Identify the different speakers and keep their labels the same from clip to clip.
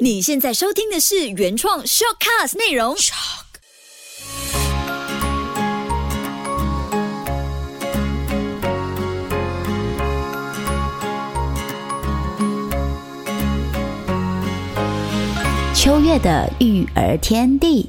Speaker 1: 你现在收听的是原创 shortcast 内容。
Speaker 2: 秋月的育儿天地。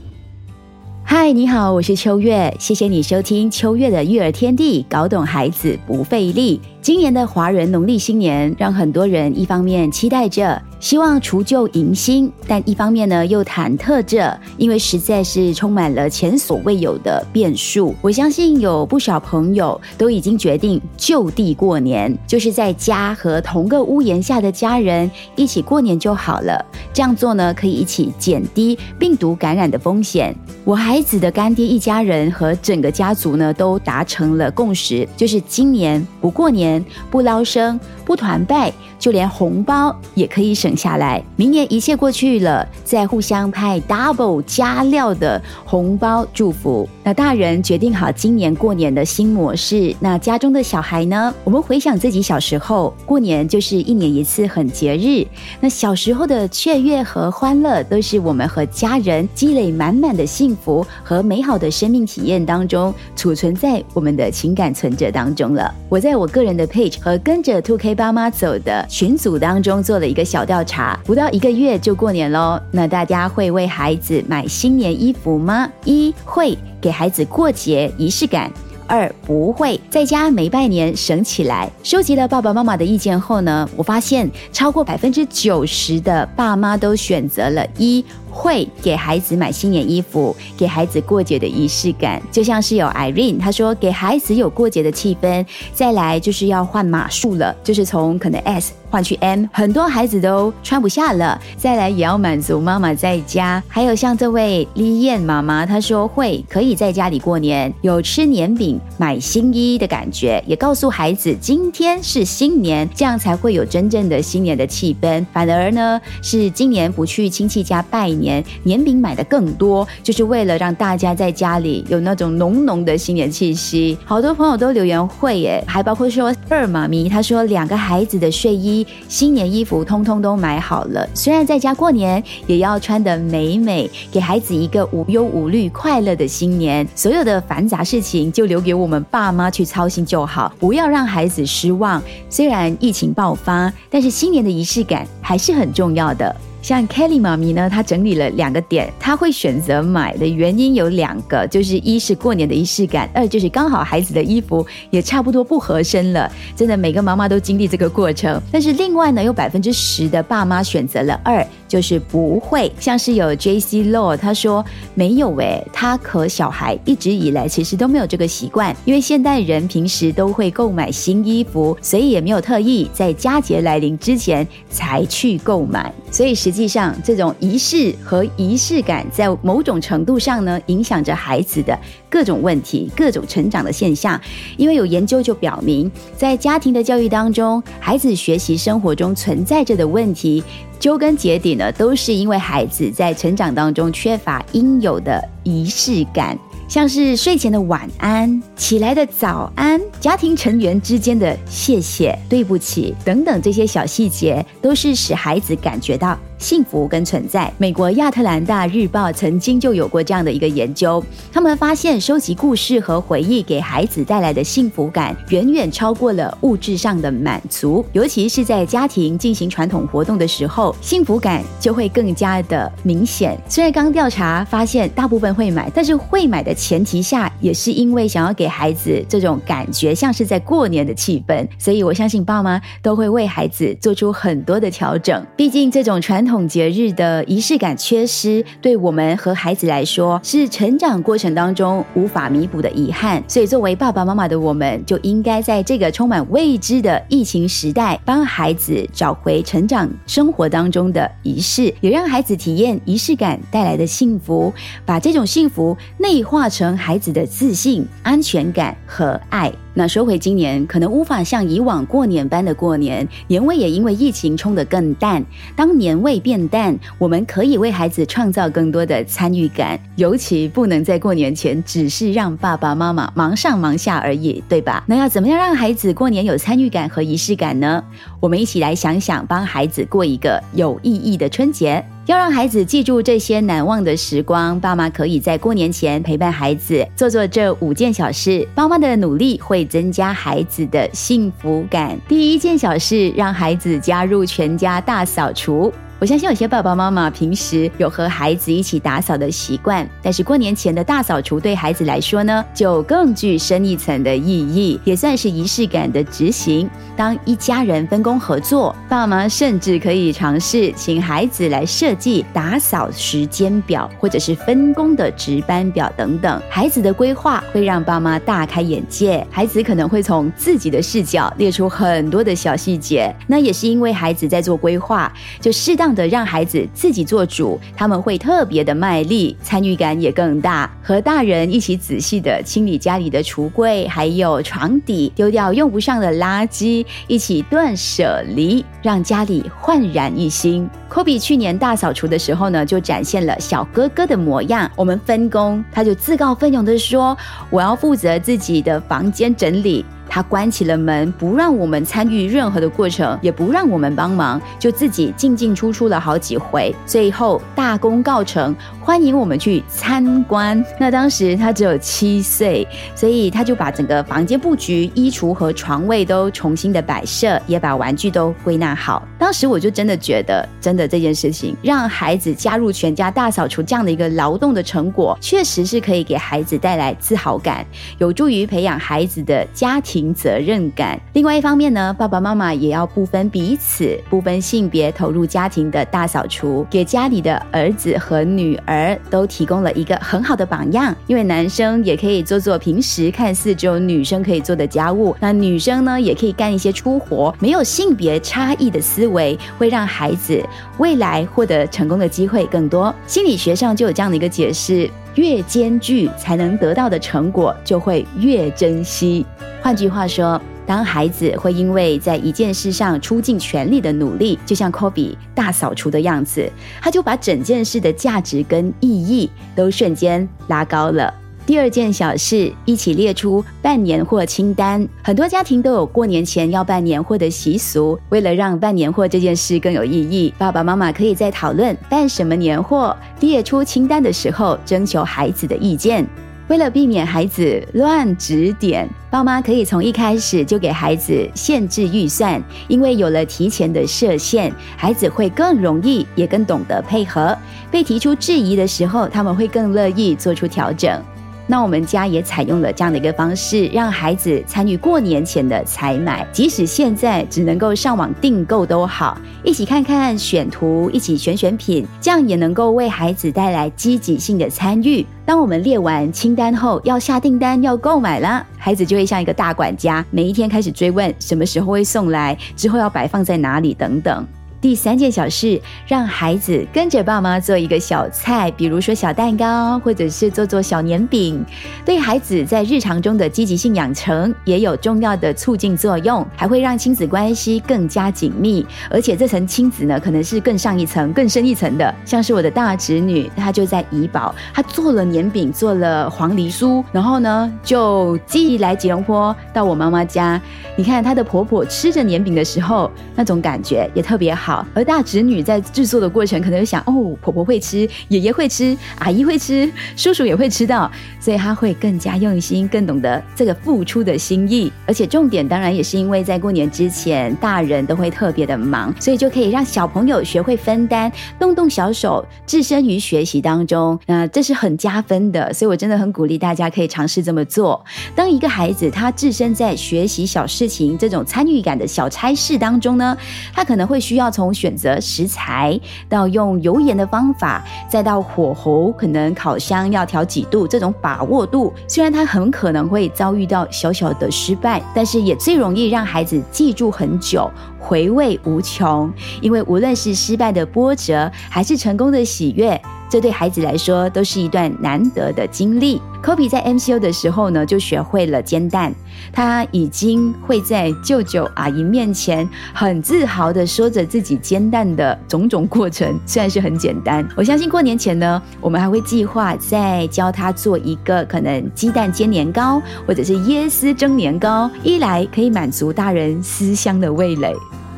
Speaker 2: 嗨，你好，我是秋月，谢谢你收听秋月的育儿天地，搞懂孩子不费力。今年的华人农历新年，让很多人一方面期待着。希望除旧迎新，但一方面呢又忐忑着，因为实在是充满了前所未有的变数。我相信有不少朋友都已经决定就地过年，就是在家和同个屋檐下的家人一起过年就好了。这样做呢，可以一起减低病毒感染的风险。我孩子的干爹一家人和整个家族呢，都达成了共识，就是今年不过年、不捞生、不团拜，就连红包也可以省。下来，明年一切过去了，再互相派 double 加料的红包祝福。那大人决定好今年过年的新模式，那家中的小孩呢？我们回想自己小时候过年，就是一年一次很节日。那小时候的雀跃和欢乐，都是我们和家人积累满满的幸福和美好的生命体验当中，储存在我们的情感存折当中了。我在我个人的 page 和跟着 Two K 爸妈走的群组当中做了一个小调。查不到一个月就过年喽，那大家会为孩子买新年衣服吗？一会给孩子过节仪式感，二不会在家没拜年省起来。收集了爸爸妈妈的意见后呢，我发现超过百分之九十的爸妈都选择了一。会给孩子买新年衣服，给孩子过节的仪式感，就像是有 Irene，他说给孩子有过节的气氛。再来就是要换码数了，就是从可能 S 换去 M，很多孩子都穿不下了。再来也要满足妈妈在家，还有像这位丽燕妈妈，她说会可以在家里过年，有吃年饼、买新衣的感觉，也告诉孩子今天是新年，这样才会有真正的新年的气氛。反而呢，是今年不去亲戚家拜年。年年饼买的更多，就是为了让大家在家里有那种浓浓的新年气息。好多朋友都留言会耶，还包括说二妈咪，她说两个孩子的睡衣、新年衣服通通都买好了。虽然在家过年，也要穿得美美，给孩子一个无忧无虑、快乐的新年。所有的繁杂事情就留给我们爸妈去操心就好，不要让孩子失望。虽然疫情爆发，但是新年的仪式感还是很重要的。像 Kelly 妈咪呢，她整理了两个点，她会选择买的原因有两个，就是一是过年的仪式感，二就是刚好孩子的衣服也差不多不合身了。真的每个妈妈都经历这个过程，但是另外呢，有百分之十的爸妈选择了二，就是不会。像是有 J C Law，他说没有诶，他和小孩一直以来其实都没有这个习惯，因为现代人平时都会购买新衣服，所以也没有特意在佳节来临之前才去购买，所以实。实际上，这种仪式和仪式感，在某种程度上呢，影响着孩子的各种问题、各种成长的现象。因为有研究就表明，在家庭的教育当中，孩子学习生活中存在着的问题，究根结底呢，都是因为孩子在成长当中缺乏应有的仪式感。像是睡前的晚安、起来的早安、家庭成员之间的谢谢、对不起等等这些小细节，都是使孩子感觉到。幸福跟存在。美国亚特兰大日报曾经就有过这样的一个研究，他们发现收集故事和回忆给孩子带来的幸福感，远远超过了物质上的满足。尤其是在家庭进行传统活动的时候，幸福感就会更加的明显。虽然刚调查发现大部分会买，但是会买的前提下，也是因为想要给孩子这种感觉，像是在过年的气氛。所以我相信爸妈都会为孩子做出很多的调整。毕竟这种传传统节日的仪式感缺失，对我们和孩子来说是成长过程当中无法弥补的遗憾。所以，作为爸爸妈妈的我们，就应该在这个充满未知的疫情时代，帮孩子找回成长生活当中的仪式，也让孩子体验仪式感带来的幸福，把这种幸福内化成孩子的自信、安全感和爱。那说回今年，可能无法像以往过年般的过年，年味也因为疫情冲得更淡。当年味变淡，我们可以为孩子创造更多的参与感，尤其不能在过年前只是让爸爸妈妈忙上忙下而已，对吧？那要怎么样让孩子过年有参与感和仪式感呢？我们一起来想想，帮孩子过一个有意义的春节。要让孩子记住这些难忘的时光，爸妈可以在过年前陪伴孩子做做这五件小事。妈妈的努力会增加孩子的幸福感。第一件小事，让孩子加入全家大扫除。我相信有些爸爸妈妈平时有和孩子一起打扫的习惯，但是过年前的大扫除对孩子来说呢，就更具深一层的意义，也算是仪式感的执行。当一家人分工合作，爸妈甚至可以尝试请孩子来设计打扫时间表，或者是分工的值班表等等。孩子的规划会让爸妈大开眼界，孩子可能会从自己的视角列出很多的小细节。那也是因为孩子在做规划，就适当当。的让孩子自己做主，他们会特别的卖力，参与感也更大。和大人一起仔细的清理家里的橱柜，还有床底，丢掉用不上的垃圾，一起断舍离，让家里焕然一新。科比去年大扫除的时候呢，就展现了小哥哥的模样。我们分工，他就自告奋勇的说：“我要负责自己的房间整理。”他关起了门，不让我们参与任何的过程，也不让我们帮忙，就自己进进出出了好几回，最后大功告成，欢迎我们去参观。那当时他只有七岁，所以他就把整个房间布局、衣橱和床位都重新的摆设，也把玩具都归纳好。当时我就真的觉得，真的这件事情让孩子加入全家大扫除这样的一个劳动的成果，确实是可以给孩子带来自豪感，有助于培养孩子的家庭。责任感。另外一方面呢，爸爸妈妈也要不分彼此、不分性别投入家庭的大扫除，给家里的儿子和女儿都提供了一个很好的榜样。因为男生也可以做做平时看似只有女生可以做的家务，那女生呢也可以干一些粗活。没有性别差异的思维，会让孩子未来获得成功的机会更多。心理学上就有这样的一个解释。越艰巨，才能得到的成果就会越珍惜。换句话说，当孩子会因为在一件事上出尽全力的努力，就像科比大扫除的样子，他就把整件事的价值跟意义都瞬间拉高了。第二件小事，一起列出办年货清单。很多家庭都有过年前要办年货的习俗。为了让办年货这件事更有意义，爸爸妈妈可以在讨论办什么年货、列出清单的时候征求孩子的意见。为了避免孩子乱指点，爸妈可以从一开始就给孩子限制预算，因为有了提前的设限，孩子会更容易也更懂得配合。被提出质疑的时候，他们会更乐意做出调整。那我们家也采用了这样的一个方式，让孩子参与过年前的采买，即使现在只能够上网订购都好，一起看看选图，一起选选品，这样也能够为孩子带来积极性的参与。当我们列完清单后，要下订单要购买了，孩子就会像一个大管家，每一天开始追问什么时候会送来，之后要摆放在哪里等等。第三件小事，让孩子跟着爸妈做一个小菜，比如说小蛋糕，或者是做做小年饼，对孩子在日常中的积极性养成也有重要的促进作用，还会让亲子关系更加紧密。而且这层亲子呢，可能是更上一层、更深一层的。像是我的大侄女，她就在怡保，她做了年饼，做了黄梨酥，然后呢就寄来吉隆坡到我妈妈家。你看她的婆婆吃着年饼的时候，那种感觉也特别好。而大侄女在制作的过程，可能想哦，婆婆会吃，爷爷会吃，阿姨会吃，叔叔也会吃到，所以她会更加用心，更懂得这个付出的心意。而且重点当然也是因为在过年之前，大人都会特别的忙，所以就可以让小朋友学会分担，动动小手，置身于学习当中。那这是很加分的，所以我真的很鼓励大家可以尝试这么做。当一个孩子他置身在学习小事情这种参与感的小差事当中呢，他可能会需要从选择食材到用油盐的方法，再到火候，可能烤箱要调几度，这种把握度，虽然它很可能会遭遇到小小的失败，但是也最容易让孩子记住很久，回味无穷。因为无论是失败的波折，还是成功的喜悦。这对孩子来说都是一段难得的经历。科比在 MCU 的时候呢，就学会了煎蛋。他已经会在舅舅阿姨面前很自豪的说着自己煎蛋的种种过程，虽然是很简单。我相信过年前呢，我们还会计划再教他做一个可能鸡蛋煎年糕，或者是椰丝蒸年糕。一来可以满足大人思乡的味蕾。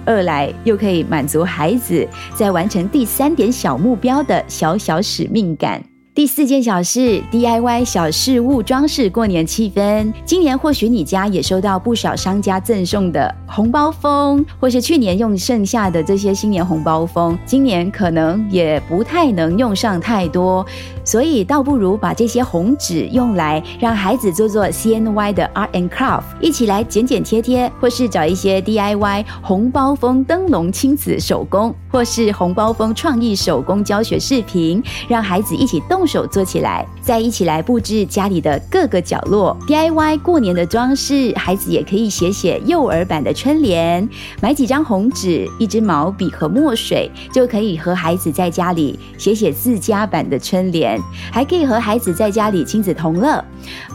Speaker 2: 二来又可以满足孩子在完成第三点小目标的小小使命感。第四件小事，DIY 小事物装饰过年气氛。今年或许你家也收到不少商家赠送的红包封，或是去年用剩下的这些新年红包封，今年可能也不太能用上太多，所以倒不如把这些红纸用来让孩子做做 CNY 的 Art and Craft，一起来剪剪贴贴，或是找一些 DIY 红包封灯笼亲子手工，或是红包封创意手工教学视频，让孩子一起动。手做起来，再一起来布置家里的各个角落，DIY 过年的装饰。孩子也可以写写幼儿版的春联，买几张红纸、一支毛笔和墨水，就可以和孩子在家里写写自家版的春联。还可以和孩子在家里亲子同乐。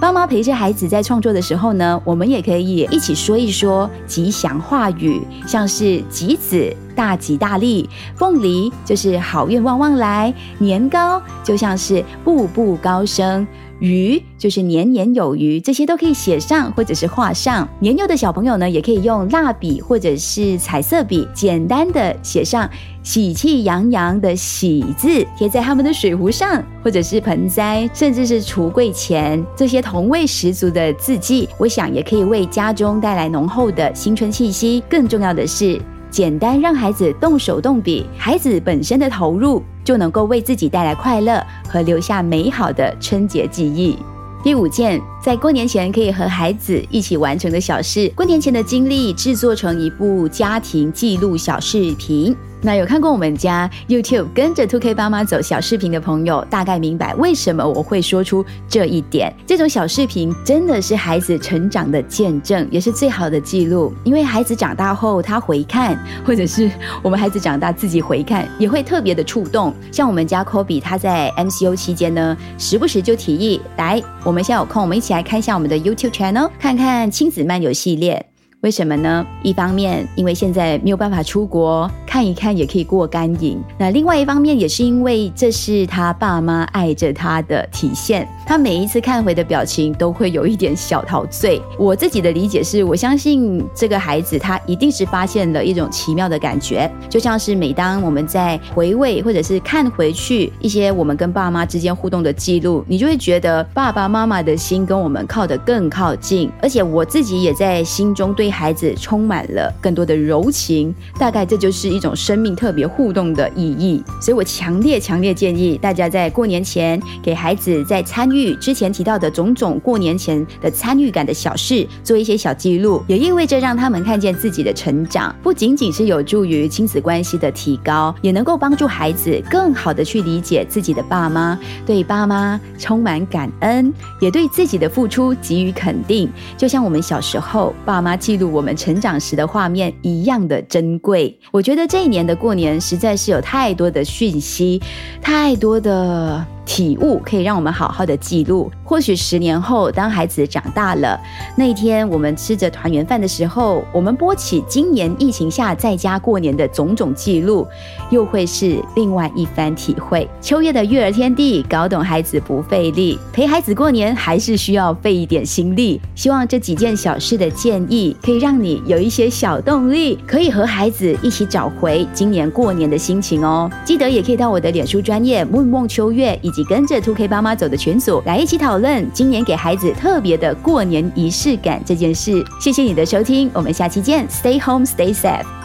Speaker 2: 爸妈陪着孩子在创作的时候呢，我们也可以一起说一说吉祥话语，像是吉子。大吉大利，凤梨就是好运旺旺来；年糕就像是步步高升，鱼就是年年有余。这些都可以写上或者是画上。年幼的小朋友呢，也可以用蜡笔或者是彩色笔，简单的写上“喜气洋洋”的“喜”字，贴在他们的水壶上，或者是盆栽，甚至是橱柜前。这些同味十足的字迹，我想也可以为家中带来浓厚的新春气息。更重要的是。简单让孩子动手动笔，孩子本身的投入就能够为自己带来快乐和留下美好的春节记忆。第五件，在过年前可以和孩子一起完成的小事，过年前的经历制作成一部家庭记录小视频。那有看过我们家 YouTube 跟着 Two K 爸妈走小视频的朋友，大概明白为什么我会说出这一点。这种小视频真的是孩子成长的见证，也是最好的记录。因为孩子长大后，他回看，或者是我们孩子长大自己回看，也会特别的触动。像我们家 Kobe，他在 MCO 期间呢，时不时就提议来，我们现在有空，我们一起来看一下我们的 YouTube channel，看看亲子漫游系列。为什么呢？一方面，因为现在没有办法出国看一看，也可以过干瘾。那另外一方面，也是因为这是他爸妈爱着他的体现。他每一次看回的表情，都会有一点小陶醉。我自己的理解是，我相信这个孩子他一定是发现了一种奇妙的感觉，就像是每当我们在回味或者是看回去一些我们跟爸妈之间互动的记录，你就会觉得爸爸妈妈的心跟我们靠得更靠近。而且我自己也在心中对。孩子充满了更多的柔情，大概这就是一种生命特别互动的意义。所以我强烈强烈建议大家在过年前给孩子在参与之前提到的种种过年前的参与感的小事做一些小记录，也意味着让他们看见自己的成长，不仅仅是有助于亲子关系的提高，也能够帮助孩子更好的去理解自己的爸妈，对爸妈充满感恩，也对自己的付出给予肯定。就像我们小时候爸妈记录。我们成长时的画面一样的珍贵。我觉得这一年的过年实在是有太多的讯息，太多的。体悟可以让我们好好的记录。或许十年后，当孩子长大了，那一天我们吃着团圆饭的时候，我们播起今年疫情下在家过年的种种记录，又会是另外一番体会。秋月的育儿天地，搞懂孩子不费力，陪孩子过年还是需要费一点心力。希望这几件小事的建议，可以让你有一些小动力，可以和孩子一起找回今年过年的心情哦。记得也可以到我的脸书专业梦梦秋月以。及跟着 Two K 爸妈走的群组来一起讨论今年给孩子特别的过年仪式感这件事。谢谢你的收听，我们下期见，Stay home, stay safe。